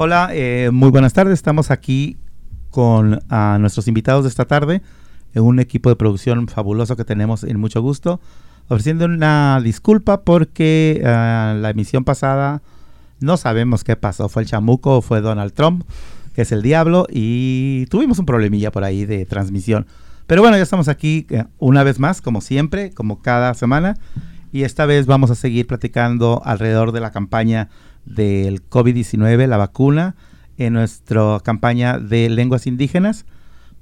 Hola, eh, muy buenas tardes. Estamos aquí con a nuestros invitados de esta tarde, en un equipo de producción fabuloso que tenemos en mucho gusto, ofreciendo una disculpa porque ah, la emisión pasada no sabemos qué pasó, fue el chamuco o fue Donald Trump, que es el diablo, y tuvimos un problemilla por ahí de transmisión. Pero bueno, ya estamos aquí eh, una vez más, como siempre, como cada semana, y esta vez vamos a seguir platicando alrededor de la campaña del COVID-19, la vacuna, en nuestra campaña de lenguas indígenas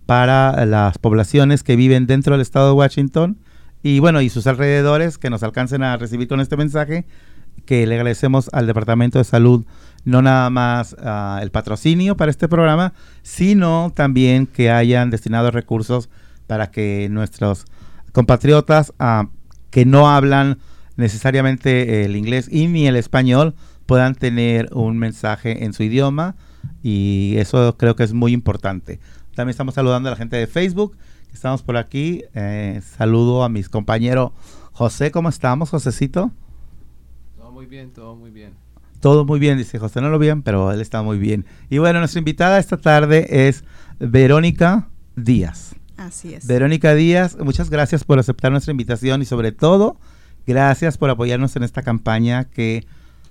para las poblaciones que viven dentro del estado de Washington y bueno, y sus alrededores que nos alcancen a recibir con este mensaje que le agradecemos al Departamento de Salud no nada más uh, el patrocinio para este programa, sino también que hayan destinado recursos para que nuestros compatriotas uh, que no hablan necesariamente el inglés y ni el español puedan tener un mensaje en su idioma y eso creo que es muy importante. También estamos saludando a la gente de Facebook, estamos por aquí. Eh, saludo a mis compañeros José, ¿cómo estamos, Josecito? Todo muy bien, todo muy bien. Todo muy bien, dice José, no lo bien, pero él está muy bien. Y bueno, nuestra invitada esta tarde es Verónica Díaz. Así es. Verónica Díaz, muchas gracias por aceptar nuestra invitación y sobre todo, gracias por apoyarnos en esta campaña que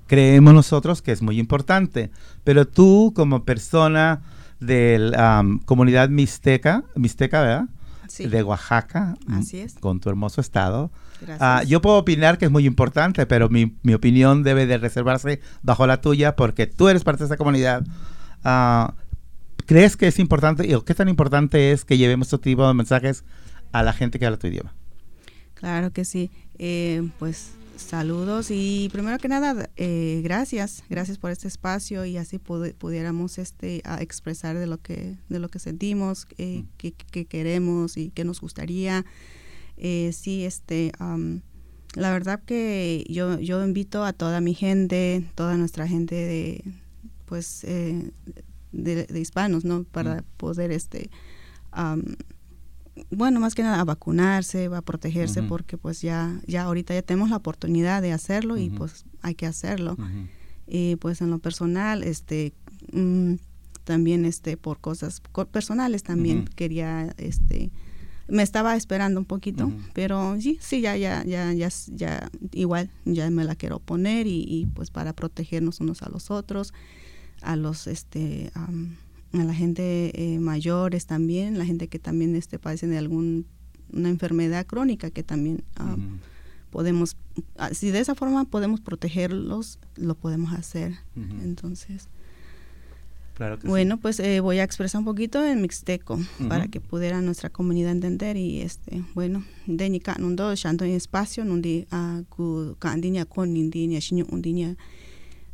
creemos nosotros que es muy importante. Pero tú, como persona de la comunidad mixteca, mixteca, ¿verdad? Sí. De Oaxaca, Así es. con tu hermoso estado. Gracias. ah, yo puedo opinar que es muy importante, pero mi, mi opinión debe de reservarse bajo la tuya porque tú eres parte de esa comunidad. Ah, ¿Crees que es importante o qué tan importante es que llevemos este tipo de mensajes a la gente que habla tu idioma? Claro que sí. Eh, pues saludos y primero que nada, eh, gracias, gracias por este espacio y así pudi- pudiéramos este a expresar de lo que de lo que sentimos, eh, Mm. qué queremos y qué nos gustaría. Eh, sí, este, am, la verdad que yo yo invito a toda mi gente, toda nuestra gente de, pues, eh, de, de hispanos, ¿no? Para Mm. poder este bueno, más que nada a vacunarse, a protegerse, porque pues ya, ya ahorita ya tenemos la oportunidad de hacerlo y pues hay que hacerlo. Y pues en lo personal, este, mm, también este, por cosas co- personales también quería, este, me estaba esperando un poquito, pero sí, sí, ya, ya, ya, ya, ya, igual, ya me la quiero poner y, y, pues para protegernos unos a los otros, a los, este, a la gente eh, mayores también, la gente que también este, padecen de alguna enfermedad crónica que también am, Ujú. podemos, ah, si de esa forma podemos protegerlos, lo podemos hacer. Entonces, Claro que sí. bueno, pues eh, voy a expresar un poquito en mixteco para que pudiera nuestra comunidad entender y este, bueno, de ni nundo en espacio nundi a ku kandi nya kon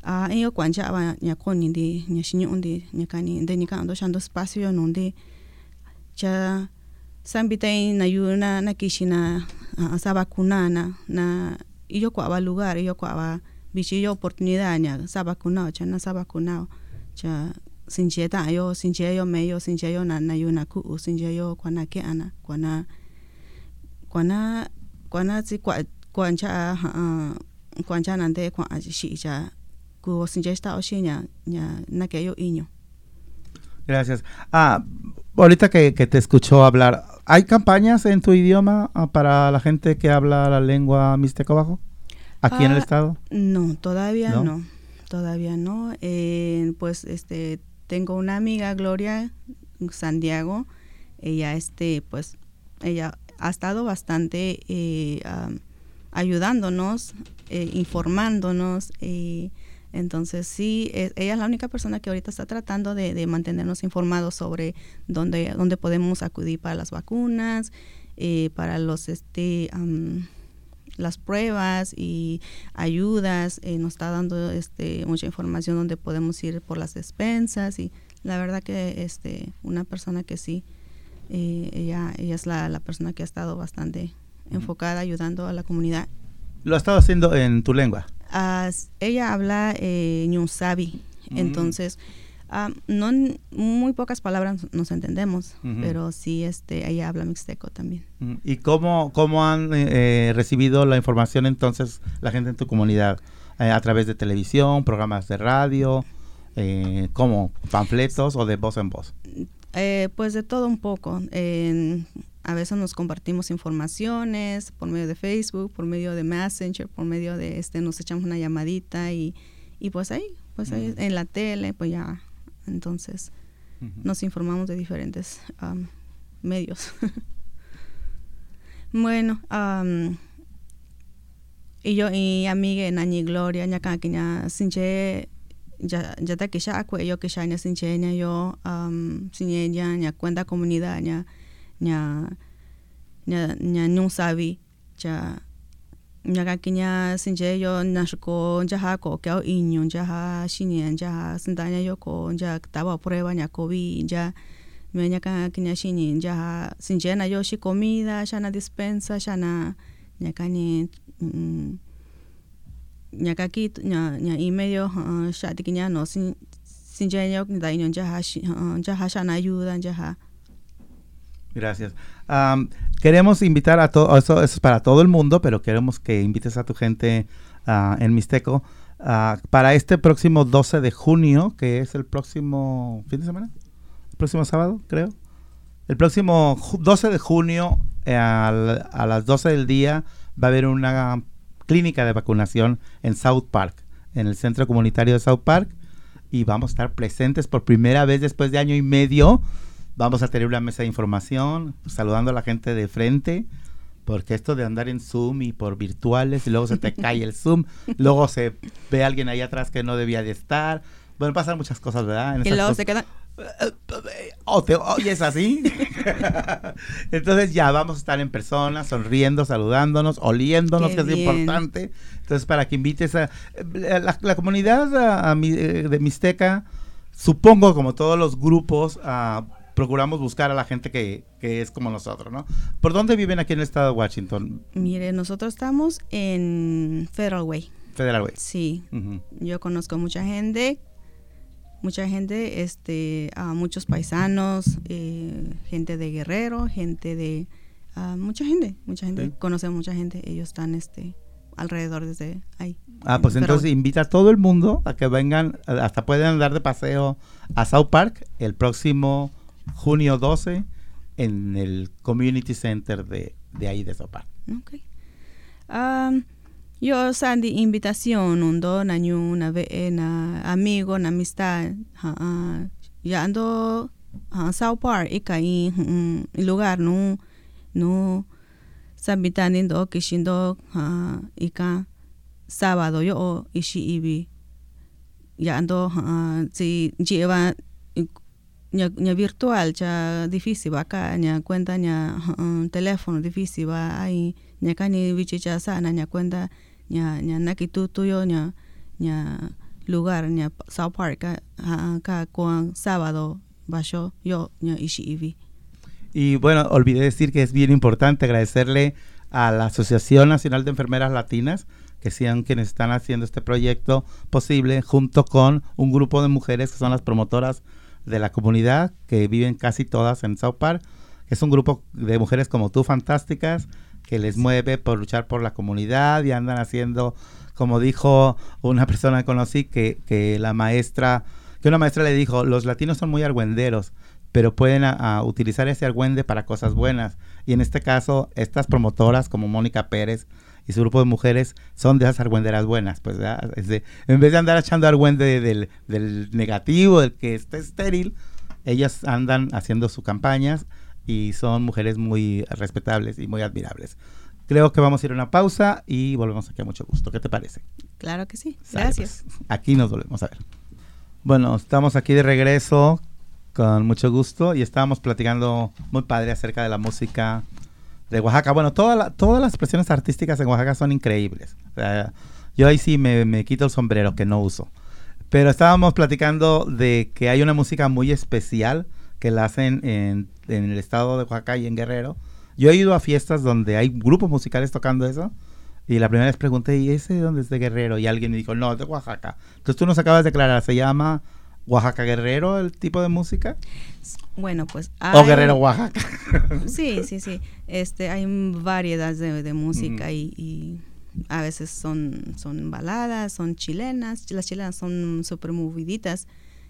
nindi nya shinyu undi nya a en kwanja ba nya kon nindi nya shinyu undi nya kani de ni ka ndo shanto espacio nundi cha sambitai na yuna na kishina uh, sa vacunana na iyo kwa ba lugar iyo kwa ba bichi yo oportunidad nya sa vacunado cha na sa vacunado cha sinche ta yo sinche yo me yo sinche yo na na yuna ku u sinche yo kwa na ke ana kwa na kwa na kwa na si kwa kwa cha uh, kwa cha nan de kwa a shi cha ku sinche sta o shi nya nya na ke yo iño Gracias. Ah, ahorita que, que te escuchó hablar, ¿hay campañas en tu idioma ah, para la gente que habla la lengua mixteco bajo? Aquí en el Ah, estado. No, todavía ¿No? no, todavía no. Eh, pues este tengo una amiga Gloria Santiago, ella este pues ella ha estado bastante eh, am, ayudándonos, eh, informándonos. eh, entonces sí, eh, ella es la única persona que ahorita está tratando de, de mantenernos informados sobre dónde, dónde podemos acudir para las vacunas, eh, para los este am, las pruebas y ayudas, eh, nos está dando este mucha información donde podemos ir por las despensas y la verdad que este una persona que sí eh, ella ella es la, la persona que ha estado bastante enfocada ayudando a la comunidad. Lo has estado haciendo en tu lengua. As- ella habla eh, ñusabi, Mm. entonces ah, no muy pocas palabras nos entendemos, pero sí este ella habla mixteco también. Mm, ¿Y cómo, cómo han eh, eh, recibido la información entonces la gente en tu comunidad? Eh, ¿A través de televisión, programas de radio Eh, ¿Cómo? ¿Panfletos o de voz en voz? Eh, pues de todo un poco. En- a veces nos compartimos informaciones por medio de Facebook, por medio de Messenger, por medio de este, nos echamos una llamadita y, y pues ahí, pues ahí en la tele, pues ya, entonces nos informamos de diferentes am, medios. bueno, am, y yo y amiga Nañi Gloria, ña ka kiña sinche ya ya ta kisha akwe yo kisha ña sinche yo am sinye ña ña cuenta comunidad ña ña ña ña ñun sabi ya ña ka kiña sinche yo na shko ya ha ko kyo iño ya ha shinye ya ha sinta ña yo ko ya taba prueba ña covid ya me ña ka kiña shinye ya ha sinche na yo shi comida ya na dispensa ya na ña ka ni mm, ña ka ki ña ña y medio uh, xa ti kiña no sin sin ya yo da iño ya ha shi- uh, ya ha ya na ayuda ya ha Gracias. Am, queremos invitar a todo, eso, eso es para todo el mundo, pero queremos que invites a tu gente ah, en Mixteco ah, para este próximo 12 de junio, que es el próximo fin de semana, el próximo sábado, creo. El próximo ju- 12 de junio eh, al- a las 12 del día va a haber una clínica de vacunación en South Park, en el centro comunitario de South Park, y vamos a estar presentes por primera vez después de año y medio. Vamos a tener una mesa de información, saludando a la gente de frente, porque esto de andar en Zoom y por virtuales, y luego se te cae el Zoom, luego se ve alguien ahí atrás que no debía de estar. Bueno, pasan muchas cosas, ¿verdad? En y luego se quedan ¿O te oyes así? Entonces ya vamos a estar en persona, sonriendo, saludándonos, oliéndonos, Qué que es importante. Entonces para que invites a la, la comunidad a- a mi- eh, de Mixteca, supongo como todos los grupos, ah, procuramos buscar a la gente que, que es como nosotros, ¿no? ¿Por dónde viven aquí en el estado de Washington? mire nosotros estamos en Federal Way Federal Way. sí yo conozco mucha gente mucha gente este a muchos paisanos eh, gente de Guerrero gente de mucha gente mucha gente Sí. conoce mucha gente ellos están este alrededor desde ahí Ah, pues Pero- entonces invita a todo el mundo a que vengan, hasta pueden andar de paseo a South Park el próximo junio 12 en el Community Center de, de ahí de South Park. Okay. Um, yo sandi invitación undo na nyu na ve eh, na amigo na amistad ha, ah, ya ando ha, South Park ika i i lugar no no sabitani do kishindo ha, ika sábado yo ishi ibi ya ando ha, si lleva Y bueno, olvidé decir que es bien importante agradecerle a la Asociación Nacional de Enfermeras Latinas, que sean quienes están haciendo este proyecto posible, junto con un grupo de mujeres que son las promotoras de la comunidad, que viven casi todas en South Park. Es un grupo de mujeres como tú, fantásticas, que les mueve por luchar por la comunidad y andan haciendo, como dijo una persona que conocí, que, que la maestra, que una maestra le dijo, los latinos son muy argüenderos, pero pueden a- a utilizar ese argüende para cosas buenas. Y en este caso, estas promotoras como Mónica Pérez y su grupo de mujeres son de esas argüenderas buenas. Pues ¿verdad? Es de- en vez de andar echando argüende del, del negativo, del que está estéril, ellas andan haciendo sus campañas y son mujeres muy respetables y muy admirables. Creo que vamos a ir a una pausa y volvemos aquí a mucho gusto. ¿Qué te parece? claro que sí Sale, gracias pues. Aquí nos volvemos a ver. Bueno, estamos aquí de regreso con mucho gusto y estábamos platicando muy padre acerca de la música de Oaxaca. Bueno, toda la- todas las expresiones artísticas en Oaxaca son increíbles. O sea, yo ahí sí me, me quito el sombrero que no uso. Pero estábamos platicando de que hay una música muy especial que la hacen en, en el estado de Oaxaca y en Guerrero. Yo he ido a fiestas donde hay grupos musicales tocando eso. Y la primera vez pregunté, ¿y ese de dónde es de Guerrero? Y alguien me dijo, no, de Oaxaca. Entonces tú nos acabas de aclarar, ¿se llama Oaxaca Guerrero el tipo de música? bueno pues ¿O Guerrero Oaxaca? Sí, sí, sí. Este, hay variedades de, de música y, a veces son, son baladas, son chilenas, las chilenas son súper moviditas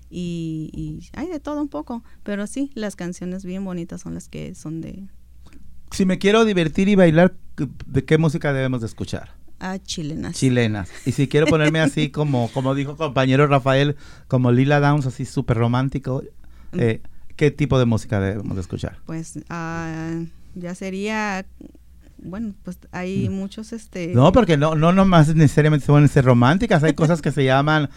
y, y hay de todo un poco, pero sí, las canciones bien bonitas son las que son de... Si me quiero divertir y bailar, ¿de qué música debemos de escuchar? Chilenas. Chilenas. Y si quiero ponerme así como, como dijo compañero Rafael, como Lila Downs, así súper romántico, eh, ¿qué tipo de música debemos de escuchar? Pues ah, ya sería, bueno, pues hay muchos, este... No, porque no, no nomás necesariamente se van a ser románticas, hay cosas que se llaman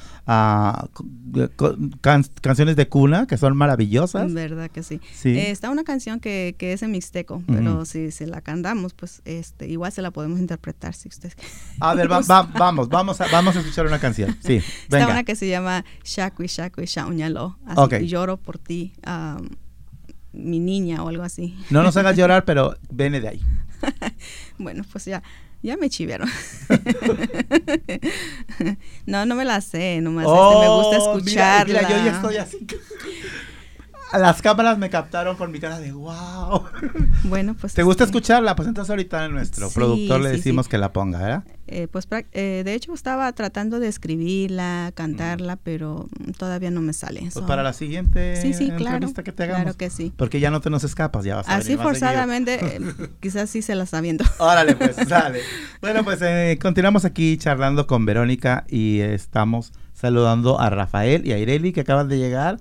can- canciones de cuna que son maravillosas. Verdad que sí. Sí. Eh, está una canción que, que es en mixteco, pero si se la cantamos, pues este igual se la podemos interpretar si ustedes A ver, va- va- vamos, vamos a, vamos a escuchar una canción. Sí, Está venga. una que se llama Shakui Shakui Shauñalo. Así, Ok. Lloro por ti, am, mi niña o algo así. No nos hagas llorar, pero viene de ahí. Bueno, pues ya, ya me chivearon. no, no me la sé, nomás este, me gusta Oh, mira, escucharla. Mira, yo ya estoy así. Las cámaras me captaron con mi cara de wow. Bueno, pues. ¿Te gusta este, escucharla? Pues entonces ahorita a nuestro Sí, productor le decimos sí. que la ponga, ¿verdad? eh, pues eh, de hecho estaba tratando de escribirla, cantarla, pero mm, todavía no me sale. Pues So- para la siguiente Sí, sí, entrevista claro. que te hagamos. Claro que sí. Porque ya no te nos escapas, ya vas a Así forzadamente, eh, quizás sí se la está viendo. Órale, pues, sale. Bueno, pues eh, continuamos aquí charlando con Verónica y estamos saludando a Rafael y a Ireli que acaban de llegar.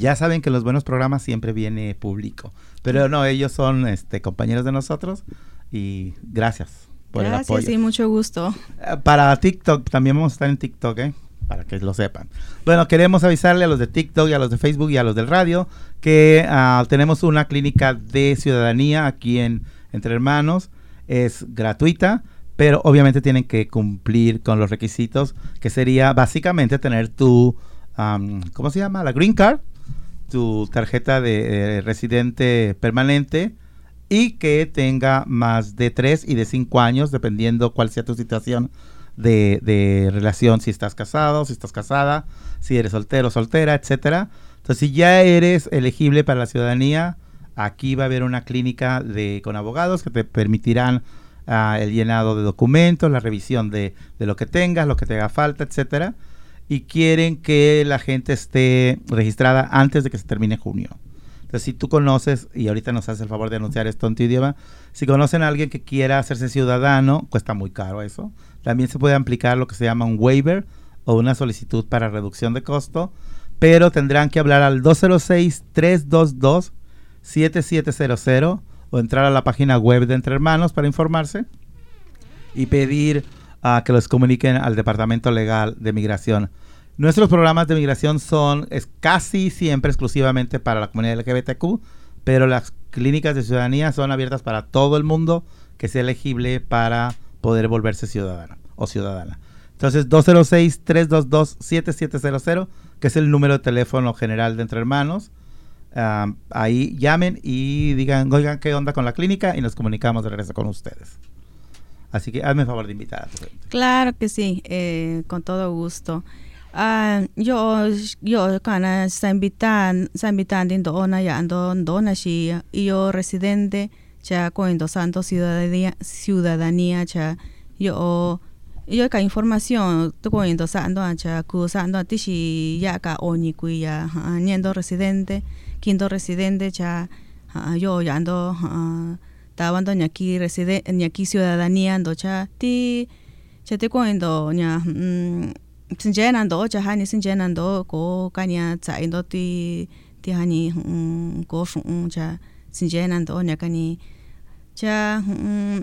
Ya saben que en los buenos programas siempre viene público, pero no, ellos son este, compañeros de nosotros y gracias por el Gracias apoyo. y mucho gusto. Eh, Para TikTok, también vamos a estar en TikTok, ¿eh? Para que lo sepan. Bueno, queremos avisarle a los de TikTok y a los de Facebook y a los del radio que ah, tenemos una clínica de ciudadanía aquí en Entre Hermanos. Es gratuita, pero obviamente tienen que cumplir con los requisitos, que sería básicamente tener tu, am, ¿cómo se llama? La green card, tu tarjeta de residente permanente y que tenga más de 3 y de 5 años, dependiendo cuál sea tu situación de, de relación, si estás casado, si estás casada, si eres soltero, soltera, etcétera. Entonces, si ya eres elegible para la ciudadanía, aquí va a haber una clínica de, con abogados que te permitirán ah, el llenado de documentos, la revisión de, de lo que tengas, lo que te haga falta, etcétera. Y quieren que la gente esté registrada antes de que se termine junio. Entonces, si tú conoces, y ahorita nos hace el favor de anunciar esto en tu idioma, si conocen a alguien que quiera hacerse ciudadano, cuesta muy caro eso. También se puede aplicar lo que se llama un waiver o una solicitud para reducción de costo, pero tendrán que hablar al 206-322-7700 o entrar a la página web de Entre Hermanos para informarse y pedir a que los comuniquen al Departamento Legal de Migración. Nuestros programas de migración son es casi siempre exclusivamente para la comunidad LGBTQ, pero las clínicas de ciudadanía son abiertas para todo el mundo que sea elegible para poder volverse ciudadano o ciudadana. Entonces, 206-322-7700, que es el número de teléfono general de Entre Hermanos. Ah, ahí llamen y digan, oigan, ¿qué onda con la clínica? Y nos comunicamos de regreso con ustedes. Así que hazme el favor de invitar a tu gente. Claro que sí, eh, con todo gusto. Ah, yo yo kana sa invitan sa invitan din doona ya ando doona si yo residente cha coindo santo ciudadanía ciudadanía cha yo yo ka información to coindo sando cha ku sando tishi ya ka oni ku ya ah, niendo residente quinto residente cha ah, yo ya ando ah, tabando ñaki reside ciudadanía ando cha ti cha te coindo ña mm, sinjena ndo cha hani sinjena ndo ko ti ti hani mm, ko shu cha sinjena ndo ña kani mm,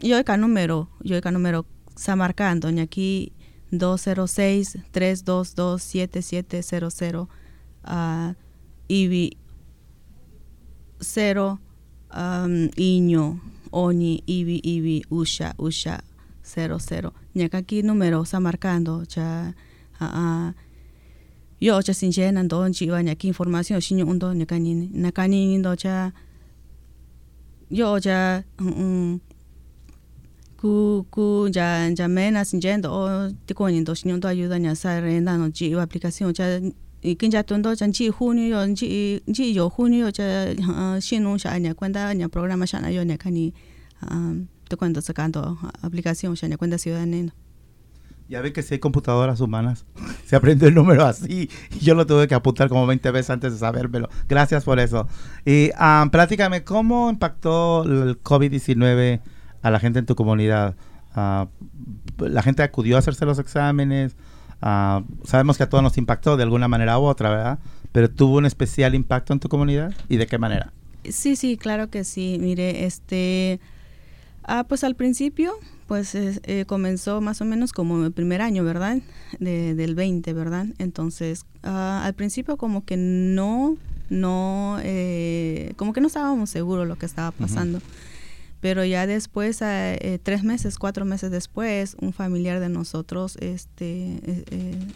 yo ka número yo ka número está marcando ñaki 206 322 7700 ah, y 0 um, iño oni ibi ibi usha usha 00 ñaka ki número está marcando cha ah, ah, yo cha sinjena ndo chiwa ñaki información shiño undo ñaka ni ñaka ni ndo cha yo cha mm, ku ku ya ya mena sinjendo o tiko ni ndo shiño ndo ayuda ña sa renda no chiwa aplicación cha y que ya tondo chan chi junio yo chi chi yo junio cha uh, shinu sha nya cuenta nya programa sha na yo nya kani um, te cuento ya ciudadana. Ya ve que si hay computadoras humanas, se aprende el número así. Y yo lo tuve que apuntar como 20 veces antes de sabérmelo. Gracias por eso. Y um, platícame, ¿cómo impactó el COVID-19 a la gente en tu comunidad? Uh, la gente acudió a hacerse los exámenes. Uh, sabemos que a todos nos impactó de alguna manera u otra, ¿verdad? Pero tuvo un especial impacto en tu comunidad y de qué manera? Sí, sí, claro que sí. Mire, este, ah, pues al principio pues eh, comenzó más o menos como el primer año, ¿verdad? del 20, ¿verdad? Entonces, ah, al principio como que no, no, eh, como que no estábamos seguros lo que estaba pasando. Pero ya después, ah, eh, tres meses, cuatro meses después, un familiar de nosotros, este,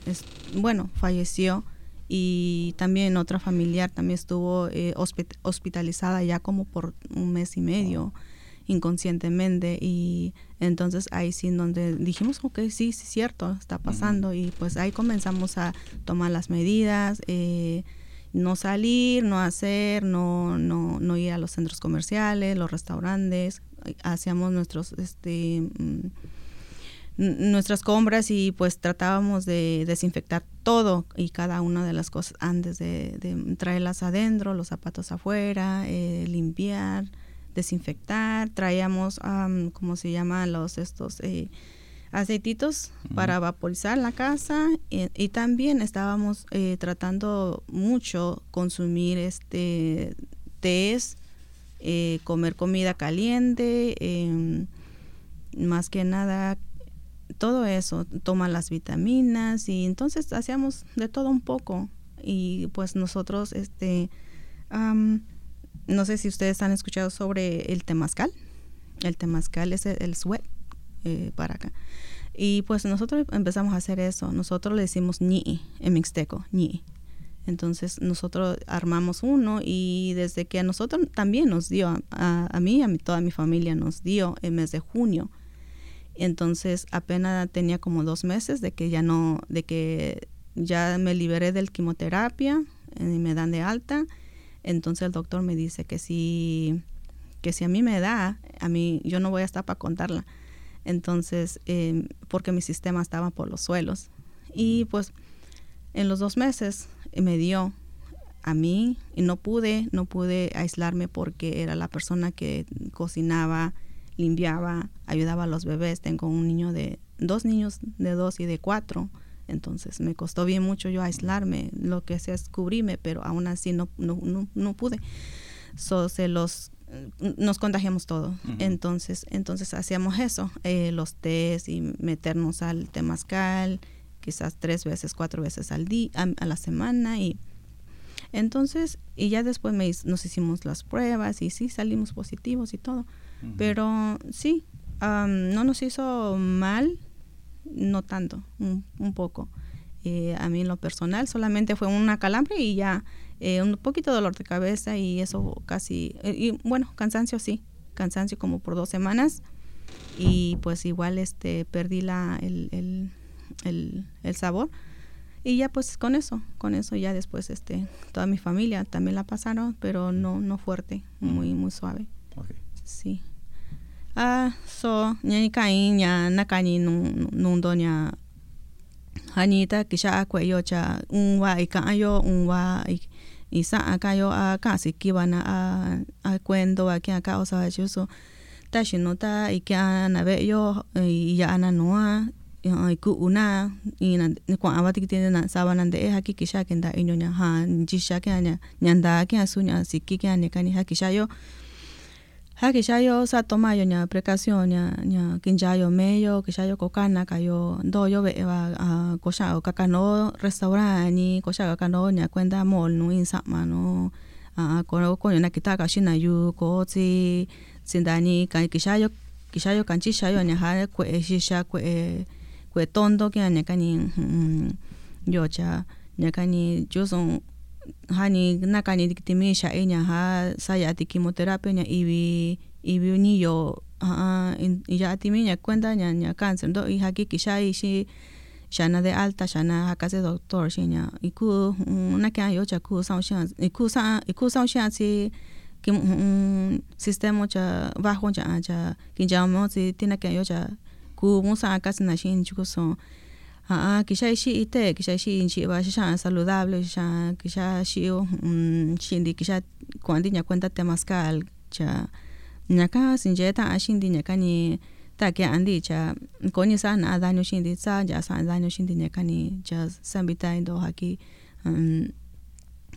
es, bueno, falleció y también otra familiar también estuvo hospitalizada ya como por un mes y medio inconscientemente y entonces ahí sí donde dijimos, ok, sí, sí, cierto, está pasando y pues ahí comenzamos a tomar las medidas, eh, no salir, no hacer, no, no, no ir a los centros comerciales, los restaurantes, hacíamos nuestros, este, mm, nuestras compras y pues tratábamos de desinfectar todo y cada una de las cosas antes de, traerlas adentro, los zapatos afuera, eh, limpiar, desinfectar, traíamos, um, ¿cómo se llama? Los estos eh, aceititos para vaporizar la casa y, también estábamos eh, tratando mucho consumir este tés, eh, comer comida caliente, em, más que nada todo eso, toma las vitaminas y entonces hacíamos de todo un poco. Y pues nosotros este no sé si ustedes han escuchado sobre el temazcal. El temazcal es el, sweat eh, para acá. Y pues nosotros empezamos a hacer eso. Nosotros le decimos ni en mixteco, ni. Entonces nosotros armamos uno y desde que a nosotros también nos dio, a, a mí, a mi, toda mi familia nos dio el mes de junio. Entonces apenas tenía como dos meses de que ya no, de que ya me liberé del quimioterapia y me dan de alta entonces el doctor me dice que si, que si a mí me da, a mí yo no voy a estar para contarla. Entonces, em, porque mi sistema estaba por los suelos. Y pues en los dos meses me dio a mí y no pude, no pude aislarme porque era la persona que cocinaba, limpiaba, ayudaba a los bebés. Tengo un niño de, dos niños de dos y de cuatro. Entonces me costó bien mucho yo aislarme, lo que sea es cubrirme, pero aún así no, no, no, pude. So, se los nos contagiamos todo. Entonces, entonces hacíamos eso, eh, los test y meternos al temazcal, quizás tres veces, cuatro veces al día, a, la semana y entonces, y ya después me, nos hicimos las pruebas y sí salimos positivos y todo. Pero sí, no nos hizo mal, no tanto, un, poco. Eh, a mí en lo personal solamente fue una calambre y ya eh, un poquito de dolor de cabeza y eso casi, eh, y bueno, cansancio sí, cansancio como por dos semanas y pues igual este perdí la, el, el, el, sabor y ya pues con eso, con eso ya después este toda mi familia también la pasaron, pero no no fuerte, muy muy suave. Sí. Ah, so nya kai nya na kani nung nung do nya hanita kisha akwe yo cha un wa ika yo un wa isa aka yo a kasi kibana a a kwendo a kia ka osa yo so ta shino ta ikia na ve yo ya ana noa iku una ina kwa awati kitene na sabana de haki kisha kenda inyo nya ha jisha kya nya nyanda kya sunya sikki kya ne kani hakisha yo ha que ya yo sa toma yo nya precaución nya nya kinja yo meyo que ya yo kokana ka yo do yo be va a cosa o kakano restaurant ni cosa kakano nya cuenta mall no in sama no a ko ko na kita ka shina yu ko ti sindani ka que ya yo que ya yo kanchi ya yo nya ha ko e shisha ko e ko tondo que nya kani yo cha nya kani yo son hani nakani diktimisha enya ha saya ti quimioterapia nya ibi ibi ni yo ha ya timiña cuenta nya nya cáncer. Do i haki kisha ishi shana de alta shana hakase doctor shinya iku na kya yo cha ku sa sha iku sa iku sa sha si que un sistema cha bajo cha cha que ya mo si tiene que yo cha ku mo sa ka na shin chu so a que ya shi ite que ya saludable ya shi un shin di que ya cuando ya cuenta temascal cha ñaka sin jeta a shin di ñaka ni ta que andi cha ko ni sa na daño shin di sa ya sa daño shin di ñaka ni cha sambita aquí um,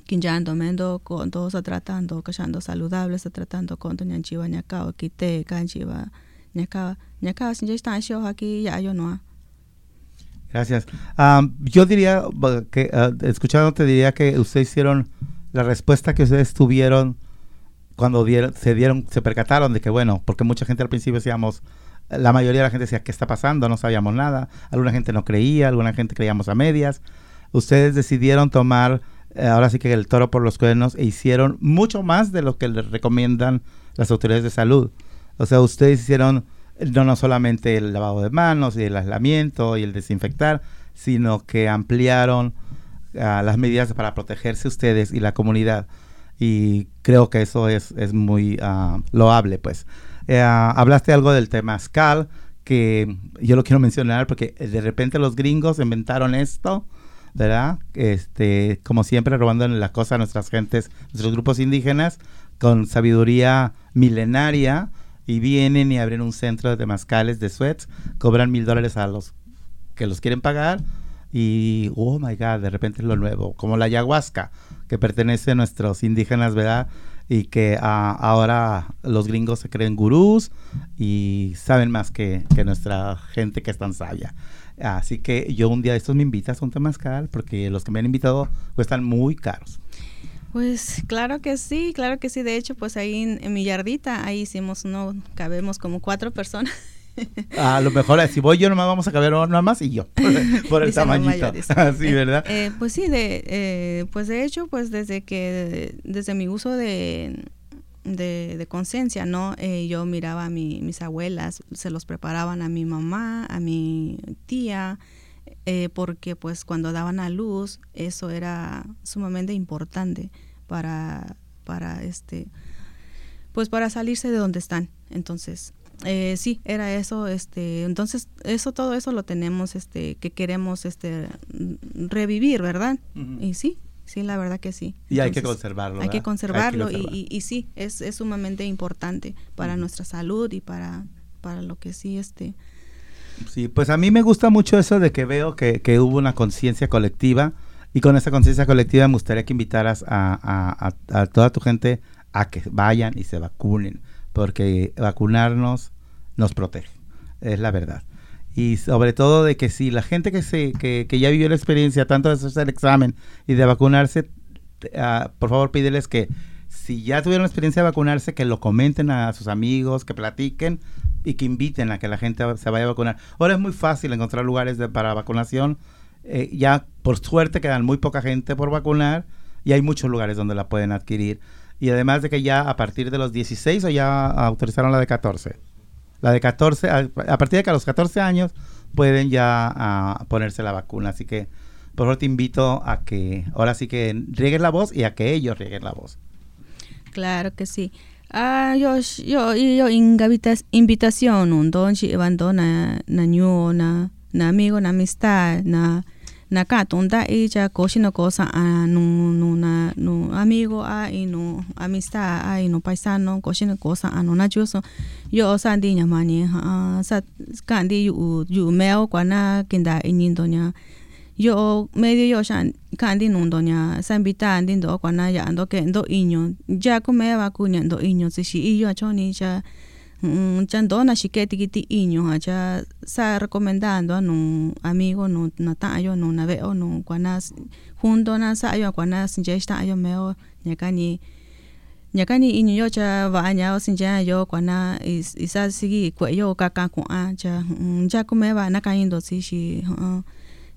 quinjando mendo con todo se tratando cachando saludable se tratando con doña chiva ñaka o quite canchiva ñaka ñaka sin ya está show aquí ya yo no Gracias. Um, yo diría que, uh, escuchándote, diría que ustedes hicieron la respuesta que ustedes tuvieron cuando dieron, se dieron, se percataron de que, bueno, porque mucha gente al principio decíamos, la mayoría de la gente decía, ¿qué está pasando? No sabíamos nada. Alguna gente no creía, alguna gente creíamos a medias. Ustedes decidieron tomar, eh, ahora sí que el toro por los cuernos, e hicieron mucho más de lo que les recomiendan las autoridades de salud. O sea, ustedes hicieron no, no solamente el lavado de manos y el aislamiento y el desinfectar, sino que ampliaron uh, las medidas para protegerse ustedes y la comunidad. Y creo que eso es, es muy uh, loable, pues. Uh, hablaste algo del tema SCAL, que yo lo quiero mencionar porque de repente los gringos inventaron esto, ¿verdad? Este, como siempre, robando la cosa a nuestras gentes, nuestros grupos indígenas, con sabiduría milenaria, y vienen y abren un centro de temazcales de sweats, cobran mil dólares a los que los quieren pagar y, oh my God, de repente es lo nuevo, como la ayahuasca, que pertenece a nuestros indígenas, ¿verdad? Y que uh, ahora los gringos se creen gurús y saben más que, que, nuestra gente que es tan sabia. Así que yo un día de estos me invitas a un temazcal porque los que me han invitado cuestan muy caros. Pues claro que sí, claro que sí. De hecho, pues ahí en, en mi yardita, ahí hicimos, no, cabemos como cuatro personas. A lo mejor si voy yo nomás vamos a caber nada más y yo por, por el tamañito. Así, ¿verdad? Eh, eh, pues sí, de, eh, pues de hecho, pues desde que, desde mi uso de, de, de conciencia, ¿no? Eh, yo miraba a mi, mis abuelas, se los preparaban a mi mamá, a mi tía, eh, porque pues cuando daban a luz eso era sumamente importante para para este pues para salirse de donde están entonces eh, sí era eso este entonces eso todo eso lo tenemos este que queremos este revivir verdad uh -huh. y sí sí la verdad que sí y hay que conservarlo hay que conservarlo, hay que conservarlo. Y, y, y, sí es, es sumamente importante para uh -huh. nuestra salud y para para lo que sí este Sí, pues a mí me gusta mucho eso de que veo que, que hubo una conciencia colectiva y con esa conciencia colectiva me gustaría que invitaras a, toda tu gente a que vayan y se vacunen, porque vacunarnos nos protege, es la verdad. Y sobre todo de que si la gente que, se, que, que ya vivió la experiencia tanto de hacer el examen y de vacunarse, uh, por favor pídeles que si ya tuvieron experiencia de vacunarse, que lo comenten a sus amigos, que platiquen, y que inviten a que la gente se vaya a vacunar. Ahora es muy fácil encontrar lugares para vacunación. Eh, ya por suerte quedan muy poca gente por vacunar y hay muchos lugares donde la pueden adquirir. Y además de que ya a partir de los 16 o ya autorizaron la de 14. La de 14, a, a partir de que a los 14 años pueden ya uh, ponerse la vacuna. Así que por favor te invito a que ahora sí que rieguen la voz y a que ellos rieguen la voz. Claro que sí. Ah, yo, yo, yo invitación, un don si evando na, na new, na, na amigo, na amistad, na, na katonda ella cocina cosa a no, no, na, no amigo a y no amistad a y no paisano cocina cosa a no na chuso yo sa di nya mani ha sa kan di yu yu meo kwana kinda inindo nya yo medio yo shan kandi nundo nya sambita andi ndo kwana ya ando ke ndo inyo ya ko me va kunya ndo inyo si shi iyo choni cha mm, cha ndo na shiketi kiti inyo ha cha sa recomendando a no amigo no na ta yo no na veo no kwana junto na sa yo kwana sinje sta yo meo nya kani nya kani inyo yo cha va nya o sinje yo kwana is isa sigi kwe yo kaka ku a cha mm, ya ko me va na kaindo si shi uh,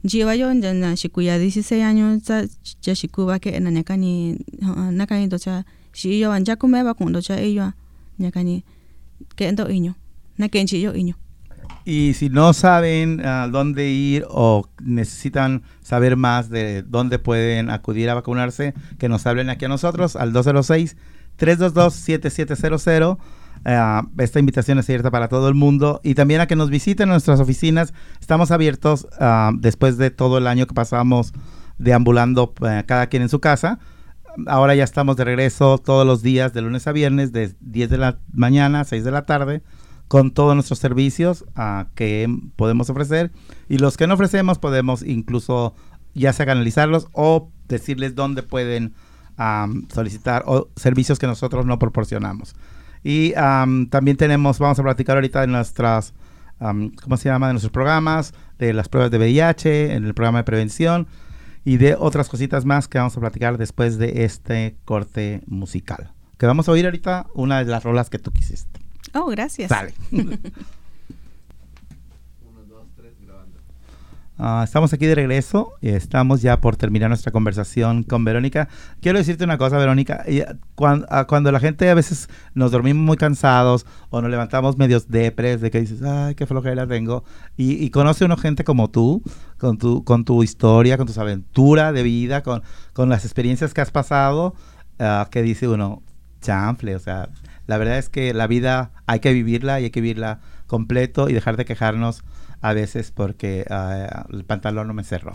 Lleva yo na shikuya 16 años ya shikuba que na nyakani nakani docha shi yo anja kumeba kun docha ello nyakani que endo iño na kenchi yo iño y si no saben uh, dónde ir o necesitan saber más de dónde pueden acudir a vacunarse, que nos hablen aquí a nosotros al 206 322-7700. Eh, esta invitación es abierta para todo el mundo y también a que nos visiten nuestras oficinas. Estamos abiertos ah, después de todo el año que pasamos deambulando eh, cada quien en su casa. Ahora ya estamos de regreso todos los días de lunes a viernes de 10 de la mañana a 6 de la tarde con todos nuestros servicios ah, que podemos ofrecer y los que no ofrecemos podemos incluso ya sea canalizarlos o decirles dónde pueden solicitar o servicios que nosotros no proporcionamos. Y también tenemos, vamos a platicar ahorita de nuestras, ¿cómo se llama? De nuestros programas, de las pruebas de VIH, en el programa de prevención y de otras cositas más que vamos a platicar después de este corte musical. Que vamos a oír ahorita una de las rolas que tú quisiste. Oh, gracias. Dale. Ah, estamos aquí de regreso y estamos ya por terminar nuestra conversación con Verónica. Quiero decirte una cosa, Verónica. Cuando, ah, cuando, la gente a veces nos dormimos muy cansados o nos levantamos medios depres de que dices, ay, qué flojera tengo. Y, y conoce una gente como tú, con tu, con tu historia, con tus aventuras de vida, con, con las experiencias que has pasado, ah, que dice uno, chanfle. O sea, la verdad es que la vida hay que vivirla y hay que vivirla completo y dejar de quejarnos a veces porque ah, el pantalón no me cerró,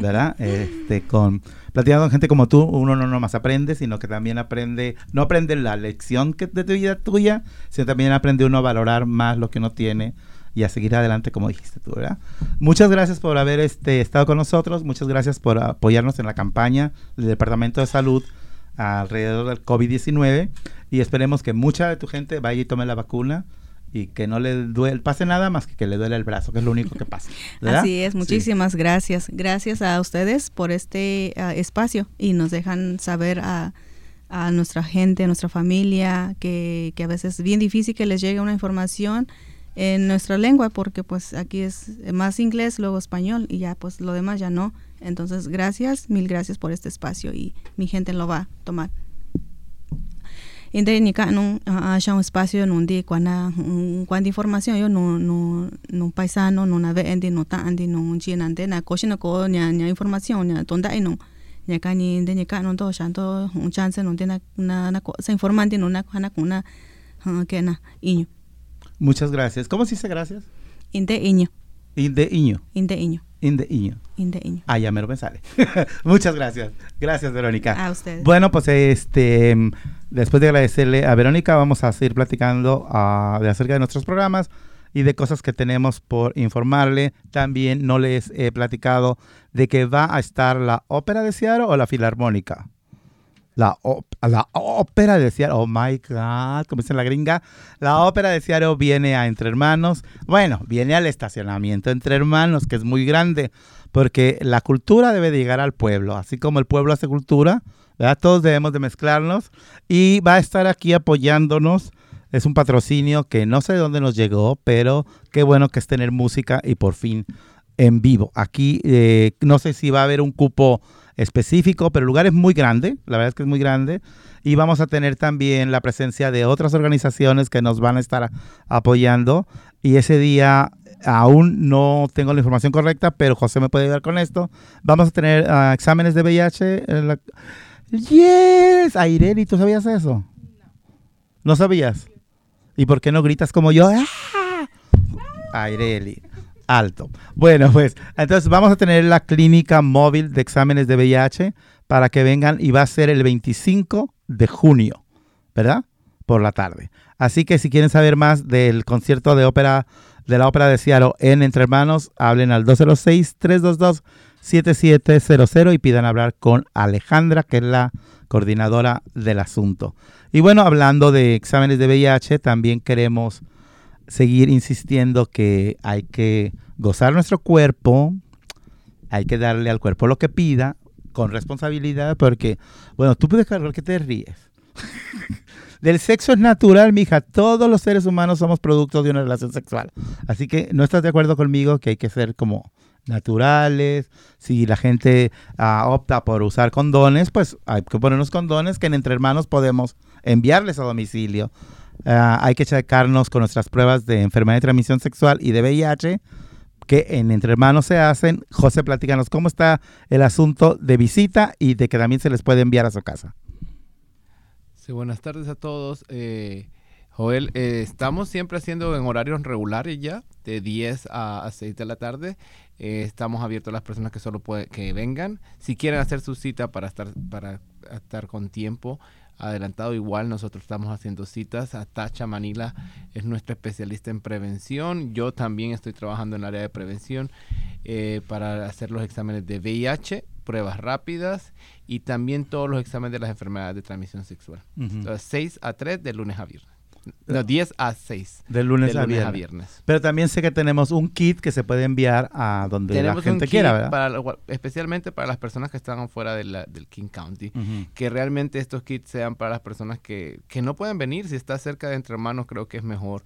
¿verdad? este, con platicando con gente como tú, uno no nomás aprende, sino que también aprende, no aprende la lección que de tu vida tuya, sino también aprende uno a valorar más lo que uno tiene y a seguir adelante como dijiste tú, ¿verdad? Muchas gracias por haber este, estado con nosotros, muchas gracias por apoyarnos en la campaña del Departamento de Salud alrededor del COVID-19 y esperemos que mucha de tu gente vaya y tome la vacuna y que no le duele, pase nada más que que le duele el brazo, que es lo único que pasa. Así es, muchísimas gracias. Gracias a ustedes por este ah, espacio y nos dejan saber a, a, nuestra gente, a nuestra familia, que, que a veces es bien difícil que les llegue una información en nuestra lengua porque pues aquí es más inglés, luego español y ya pues lo demás ya no. Entonces gracias, mil gracias por este espacio y mi gente lo va a tomar. Inde ni ka nung uh, un espacio di cuando cuando información yo no no no paisano no nave endi no ta andi no chinante na cocina ko nya nya información nya tonda ino nya ka ni inde ni ka no to shanto un chance no tiene na na se informante no na kana kuna que na iño Muchas gracias. ¿Cómo se dice gracias? Inde iño. Inde iño. Inde iño. Inde iño. Inde iño. Ah, ya me lo sale. Muchas gracias. Gracias, Verónica. A ustedes. Bueno, pues este después de agradecerle a Verónica, vamos a seguir platicando uh, de acerca de nuestros programas y de cosas que tenemos por informarle. También no les he platicado de que va a estar la Ópera de Seattle o la Filarmónica. La, la ópera de Seattle, oh my God, como dice la gringa, la ópera de Seattle viene a Entre Hermanos. Bueno, viene al estacionamiento Entre Hermanos, que es muy grande, porque la cultura debe de llegar al pueblo, así como el pueblo hace cultura, todos debemos de mezclarnos y va a estar aquí apoyándonos. Es un patrocinio que no sé de dónde nos llegó, pero qué bueno que es tener música y por fin en vivo. Aquí eh, no sé si va a haber un cupo específico, pero el lugar es muy grande, la verdad es que es muy grande. Y vamos a tener también la presencia de otras organizaciones que nos van a estar apoyando. Y ese día aún no tengo la información correcta, pero José me puede ayudar con esto. Vamos a tener ah, exámenes de VIH. En Yes, Aireli, ¿tú sabías eso? No. sabías? ¿Y por qué no gritas como yo? ¡Ah! Aireli alto. Bueno, pues entonces vamos a tener la clínica móvil de exámenes de VIH para que vengan y va a ser el 25 de junio, ¿verdad? Por la tarde. Así que si quieren saber más del concierto de ópera de la ópera de Seattle en Entre Hermanos, hablen al 206-322-7700 y pidan hablar con Alejandra, que es la coordinadora del asunto. Y bueno, hablando de exámenes de VIH, también queremos seguir insistiendo que hay que gozar nuestro cuerpo, hay que darle al cuerpo lo que pida con responsabilidad, porque, bueno, tú puedes cargar que te ríes. Del sexo es natural, mija. Todos los seres humanos somos productos de una relación sexual. Así que no estás de acuerdo conmigo que hay que ser como naturales. Si la gente ah, opta por usar condones, pues hay que ponernos condones que entre hermanos podemos enviarles a domicilio. Ah, hay que checarnos con nuestras pruebas de enfermedad de transmisión sexual y de VIH que en Entre Hermanos se hacen. José, platícanos cómo está el asunto de visita y de que también se les puede enviar a su casa. Sí, buenas tardes a todos. Eh, Joel, eh, estamos siempre haciendo en horarios regulares ya, de 10 a, 6 de la tarde. Eh, estamos abiertos a las personas que solo pueden, que vengan. Si quieren hacer su cita para estar, para estar con tiempo, adelantado igual nosotros estamos haciendo citas. Tacha Manila es nuestra especialista en prevención. Yo también estoy trabajando en el área de prevención eh, para hacer los exámenes de VIH pruebas rápidas y también todos los exámenes de las enfermedades de transmisión sexual. 6 a 3 de lunes a viernes no, 10 a 6. De lunes, a, viernes. Pero también sé que tenemos un kit que se puede enviar a donde la gente quiera, ¿verdad? especialmente para las personas que están fuera del King County. Que realmente estos kits sean para las personas que, que, no pueden venir. Si estás cerca de entre hermanos, creo que es mejor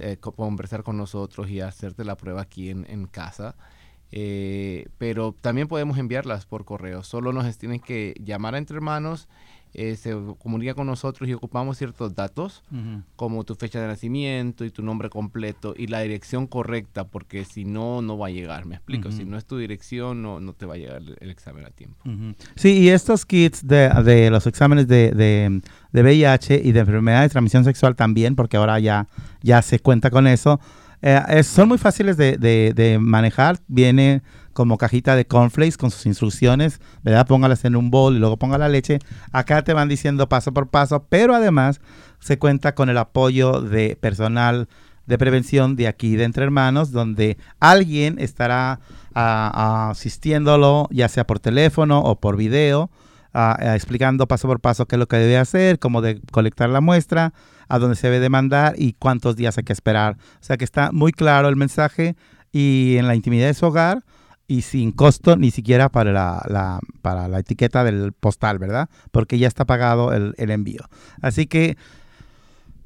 eh, conversar con nosotros y hacerte la prueba aquí en, en casa. Eh, pero también podemos enviarlas por correo. Solo nos tienen que llamar a entre hermanos eh, se comunica con nosotros y ocupamos ciertos datos, como tu fecha de nacimiento y tu nombre completo y la dirección correcta, porque si no, no va a llegar, me explico. Si no es tu dirección, no, no te va a llegar el, examen a tiempo. Sí, y estos kits de, de los exámenes de, de, de, VIH y de enfermedad de transmisión sexual también, porque ahora ya, ya se cuenta con eso, eh, son muy fáciles de, de manejar. Viene como cajita de cornflakes con sus instrucciones, ¿verdad? Póngalas en un bol y luego ponga la leche. Acá te van diciendo paso por paso, pero además se cuenta con el apoyo de personal de prevención de aquí de Entre Hermanos, donde alguien estará asistiéndolo, ya sea por teléfono o por video, explicando paso por paso qué es lo que debe hacer, cómo de colectar la muestra, a dónde se debe de mandar y cuántos días hay que esperar. O sea que está muy claro el mensaje y en la intimidad de su hogar y sin costo ni siquiera para la, para la etiqueta del postal, ¿verdad? Porque ya está pagado el, envío. Así que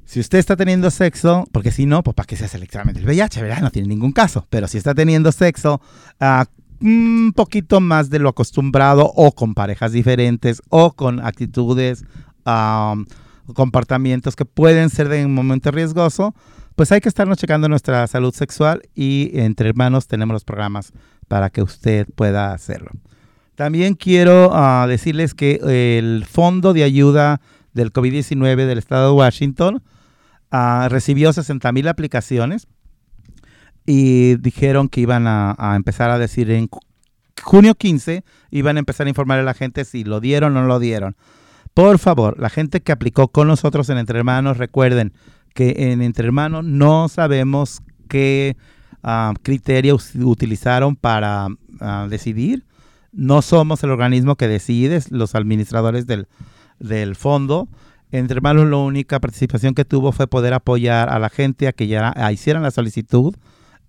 si usted está teniendo sexo, porque si no, pues para que se hace el examen del VIH, ¿verdad? No tiene ningún caso. Pero si está teniendo sexo uh, un poquito más de lo acostumbrado o con parejas diferentes o con actitudes, um, comportamientos que pueden ser de un momento riesgoso, pues hay que estarnos checando nuestra salud sexual y entre hermanos tenemos los programas para que usted pueda hacerlo. También quiero ah, decirles que el Fondo de Ayuda del COVID-19 del Estado de Washington ah, recibió 60 mil aplicaciones y dijeron que iban a, empezar a decir en junio 15, iban a empezar a informar a la gente si lo dieron o no lo dieron. Por favor, la gente que aplicó con nosotros en Entre Hermanos, recuerden que en Entre Hermanos no sabemos qué uh, criterios utilizaron para ah, decidir. No somos el organismo que decide, los administradores del, del fondo. Entre hermanos, la única participación que tuvo fue poder apoyar a la gente a que hicieran la solicitud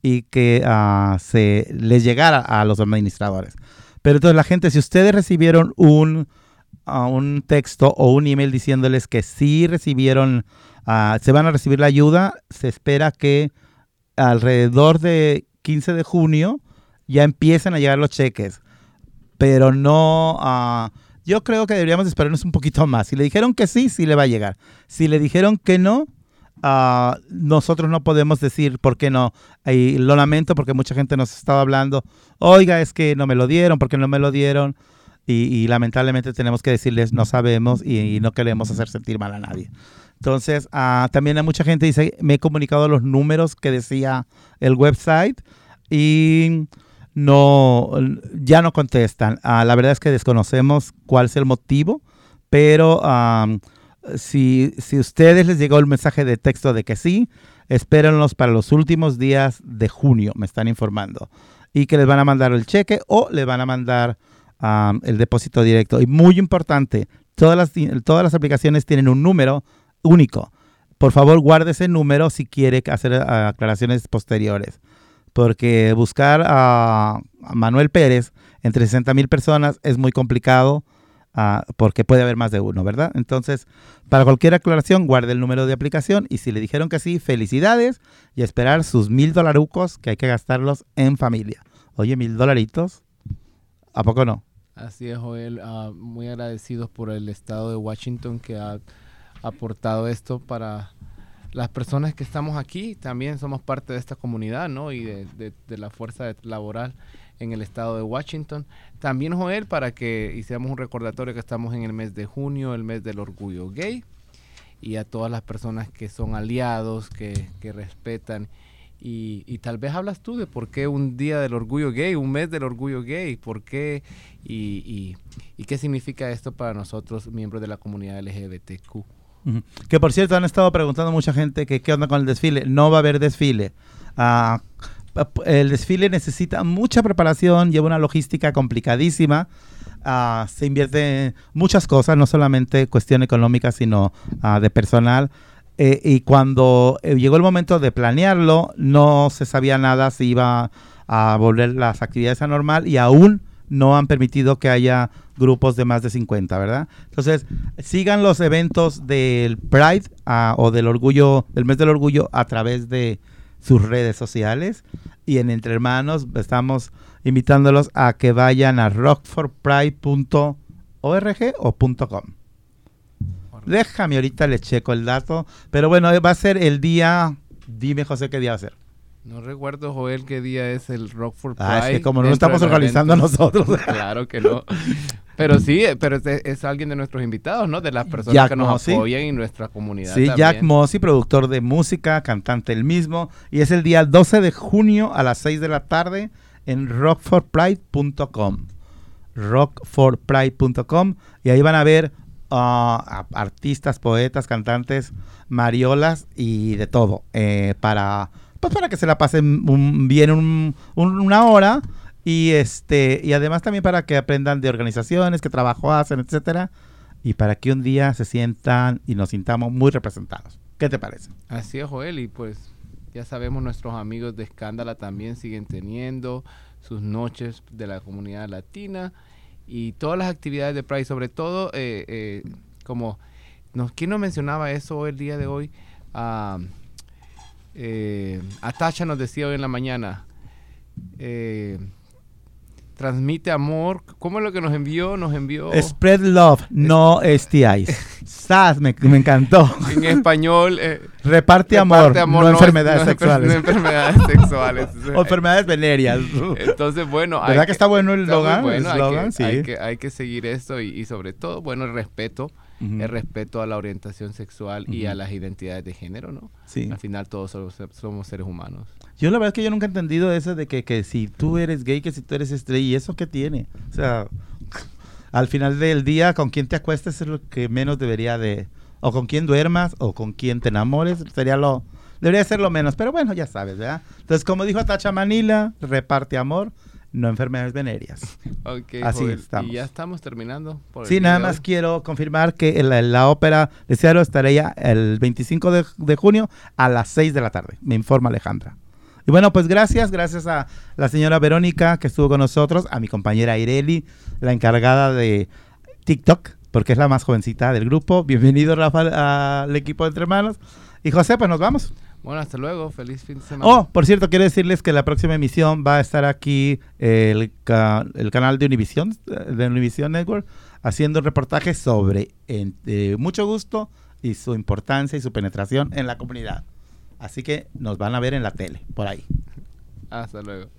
y que uh, se les llegara a los administradores. Pero entonces la gente, si ustedes recibieron un, un texto o un email diciéndoles que sí recibieron, se van a recibir la ayuda, se espera que alrededor de 15 de junio ya empiezan a llegar los cheques. Pero no, uh, yo creo que deberíamos esperarnos un poquito más. Si le dijeron que sí, sí le va a llegar. Si le dijeron que no, uh, nosotros no podemos decir por qué no. Y lo lamento porque mucha gente nos estaba hablando, oiga, es que no me lo dieron, porque no me lo dieron. Y, lamentablemente tenemos que decirles, no sabemos y no queremos hacer sentir mal a nadie. Entonces, uh, también hay mucha gente dice, me he comunicado los números que decía el website y no, ya no contestan. Uh, la verdad es que desconocemos cuál es el motivo, pero si, si ustedes les llegó el mensaje de texto de que sí, espérenlos para los últimos días de junio, me están informando. Y que les van a mandar el cheque o le van a mandar el depósito directo. Y muy importante, todas las, todas las aplicaciones tienen un número único. Por favor, guarde ese número si quiere hacer eh, aclaraciones posteriores. Porque buscar a, Manuel Pérez entre 60 mil personas es muy complicado ah, porque puede haber más de uno, ¿verdad? Entonces, para cualquier aclaración, guarde el número de aplicación y si le dijeron que sí, felicidades y esperar sus mil dolarucos que hay que gastarlos en familia. Oye, mil dolaritos, ¿a poco no? Así es, Joel. Ah, muy agradecidos por el estado de Washington que ha aportado esto para las personas que estamos aquí. También somos parte de esta comunidad, ¿no? Y de, la fuerza laboral en el estado de Washington. También, Joel, para que hiciéramos un recordatorio que estamos en el mes de junio, el mes del orgullo gay. y a todas las personas que son aliados, que, que respetan. Y, y, tal vez hablas tú de por qué un día del orgullo gay, un mes del orgullo gay, por qué y, y, y qué significa esto para nosotros, miembros de la comunidad LGBTQ. Que por cierto han estado preguntando mucha gente que qué onda con el desfile. No va a haber desfile. Uh, el desfile necesita mucha preparación, lleva una logística complicadísima. Uh, se invierte muchas cosas, no solamente cuestión económica, sino uh, de personal. Eh, y cuando eh, llegó el momento de planearlo, no se sabía nada si iba a volver las actividades a normal y aún no han permitido que haya grupos de más de 50, ¿verdad? Entonces, sigan los eventos del Pride uh, o del orgullo, del mes del orgullo a través de sus redes sociales y en Entre Hermanos estamos invitándolos a que vayan a rockforpride.org o .com. Déjame ahorita le checo el dato, pero bueno, va a ser el día, dime José qué día va a ser. No recuerdo, Joel, qué día es el Rock for Pride. Ah, es que como no lo estamos organizando nosotros. claro que no. Pero sí, pero es, es, alguien de nuestros invitados, ¿no? De las personas Jack que nos Mossy. apoyan en nuestra comunidad. Sí, también. Jack Mossy, productor de música, cantante el mismo. Y es el día 12 de junio a las 6 de la tarde en rockforpride.com. Rockforpride.com. Y ahí van a ver uh, artistas, poetas, cantantes, mariolas y de todo. Eh, para pues para que se la pasen un, bien un, un, una hora y este y además también para que aprendan de organizaciones, qué trabajo hacen, etcétera, y para que un día se sientan y nos sintamos muy representados. ¿Qué te parece? Así es, Joel, y pues ya sabemos nuestros amigos de Escándala también siguen teniendo sus noches de la comunidad latina y todas las actividades de Pride, sobre todo eh, eh, como nos, ¿quién nos mencionaba eso el día de hoy? Uh, eh, Atacha nos decía hoy en la mañana, eh, transmite amor. ¿Cómo es lo que nos envió? Nos envió... Spread love, no STIs. SAS, me, me, encantó. En español... Eh, reparte, amor, reparte amor, no, no enfermedades no, sexuales. No enfermedades sexuales. o enfermedades venéreas. Entonces, bueno... ¿Verdad que, que, está bueno el slogan? Bueno? Hay, sí. hay, que, hay que seguir esto y, y sobre todo, bueno, el respeto Uh -huh. el respeto a la orientación sexual uh -huh. y a las identidades de género, ¿no? Sí. Al final todos somos, somos, seres humanos. Yo la verdad es que yo nunca he entendido eso de que, que si tú eres gay, que si tú eres estrella, ¿y eso qué tiene? O sea, al final del día, con quién te acuestes es lo que menos debería de... O con quién duermas, o con quién te enamores, sería lo... Debería ser lo menos, pero bueno, ya sabes, ¿verdad? Entonces, como dijo Tacha Manila, reparte amor, no enfermedades venéreas. Okay, Así joder. estamos. Y ya estamos terminando. Por sí, nada más quiero confirmar que la, la ópera de Seattle estaría el 25 de, de, junio a las 6 de la tarde. Me informa Alejandra. Y bueno, pues gracias, gracias a la señora Verónica que estuvo con nosotros, a mi compañera Ireli, la encargada de TikTok, porque es la más jovencita del grupo. Bienvenido, Rafa, al equipo de Entre Manos. Y José, pues nos vamos. Bueno, hasta luego. Feliz fin de semana. Oh, por cierto, quiero decirles que la próxima emisión va a estar aquí el, ca el canal de Univision, de Univision Network, haciendo reportajes sobre eh, mucho gusto y su importancia y su penetración en la comunidad. Así que nos van a ver en la tele, por ahí. Hasta luego.